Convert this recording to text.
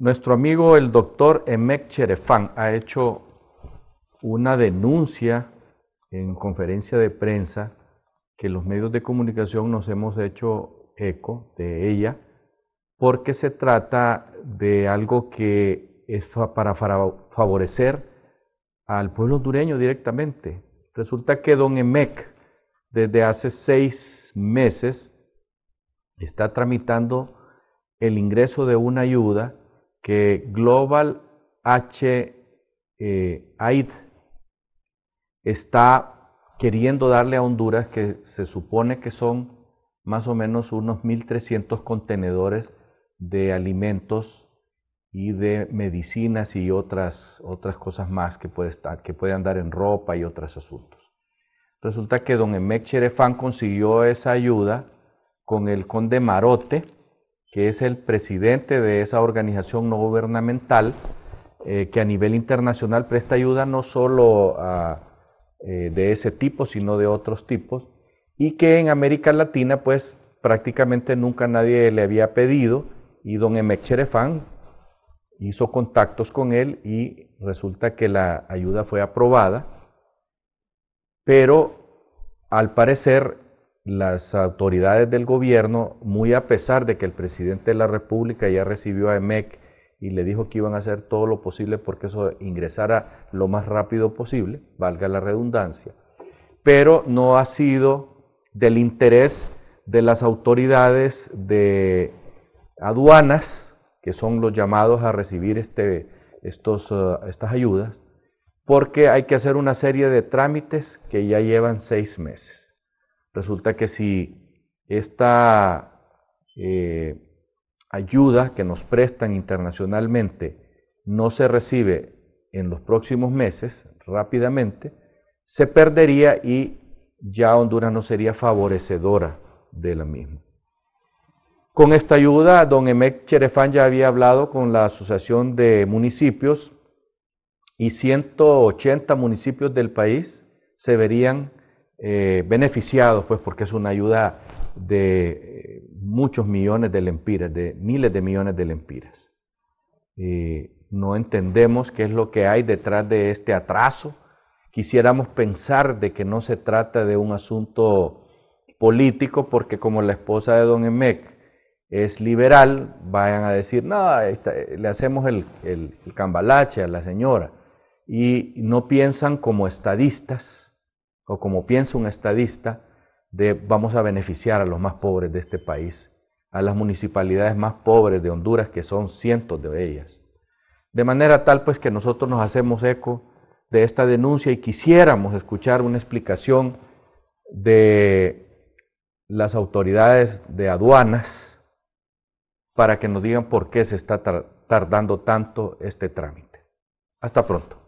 Nuestro amigo el doctor Emek Cherefán ha hecho una denuncia en conferencia de prensa que los medios de comunicación nos hemos hecho eco de ella porque se trata de algo que es para favorecer al pueblo hondureño directamente. Resulta que don Emek desde hace seis meses está tramitando el ingreso de una ayuda que Global H Aid está queriendo darle a Honduras, que se supone que son más o menos unos 1.300 contenedores de alimentos y de medicinas y otras, otras cosas más que, puede estar, que pueden andar en ropa y otros asuntos. Resulta que don Emek Cherefán consiguió esa ayuda con el conde Marote, que es el presidente de esa organización no gubernamental eh, que a nivel internacional presta ayuda no solo eh, de ese tipo, sino de otros tipos, y que en América Latina pues prácticamente nunca nadie le había pedido, y don Emek Cherefán hizo contactos con él y resulta que la ayuda fue aprobada, pero al parecer las autoridades del gobierno, muy a pesar de que el presidente de la República ya recibió a EMEC y le dijo que iban a hacer todo lo posible porque eso ingresara lo más rápido posible, valga la redundancia, pero no ha sido del interés de las autoridades de aduanas, que son los llamados a recibir este, estos, uh, estas ayudas, porque hay que hacer una serie de trámites que ya llevan seis meses. Resulta que si esta eh, ayuda que nos prestan internacionalmente no se recibe en los próximos meses, rápidamente, se perdería y ya Honduras no sería favorecedora de la misma. Con esta ayuda, don Emek Cherefán ya había hablado con la Asociación de Municipios y 180 municipios del país se verían eh, beneficiados, pues porque es una ayuda de eh, muchos millones de lempiras, de miles de millones de lempiras. Eh, no entendemos qué es lo que hay detrás de este atraso. Quisiéramos pensar de que no se trata de un asunto político, porque como la esposa de don Emek es liberal, vayan a decir, no, le hacemos el, el cambalache a la señora. Y no piensan como estadistas, o como piensa un estadista, de vamos a beneficiar a los más pobres de este país, a las municipalidades más pobres de Honduras, que son cientos de ellas. De manera tal pues que nosotros nos hacemos eco de esta denuncia y quisiéramos escuchar una explicación de las autoridades de aduanas para que nos digan por qué se está tardando tanto este trámite. Hasta pronto.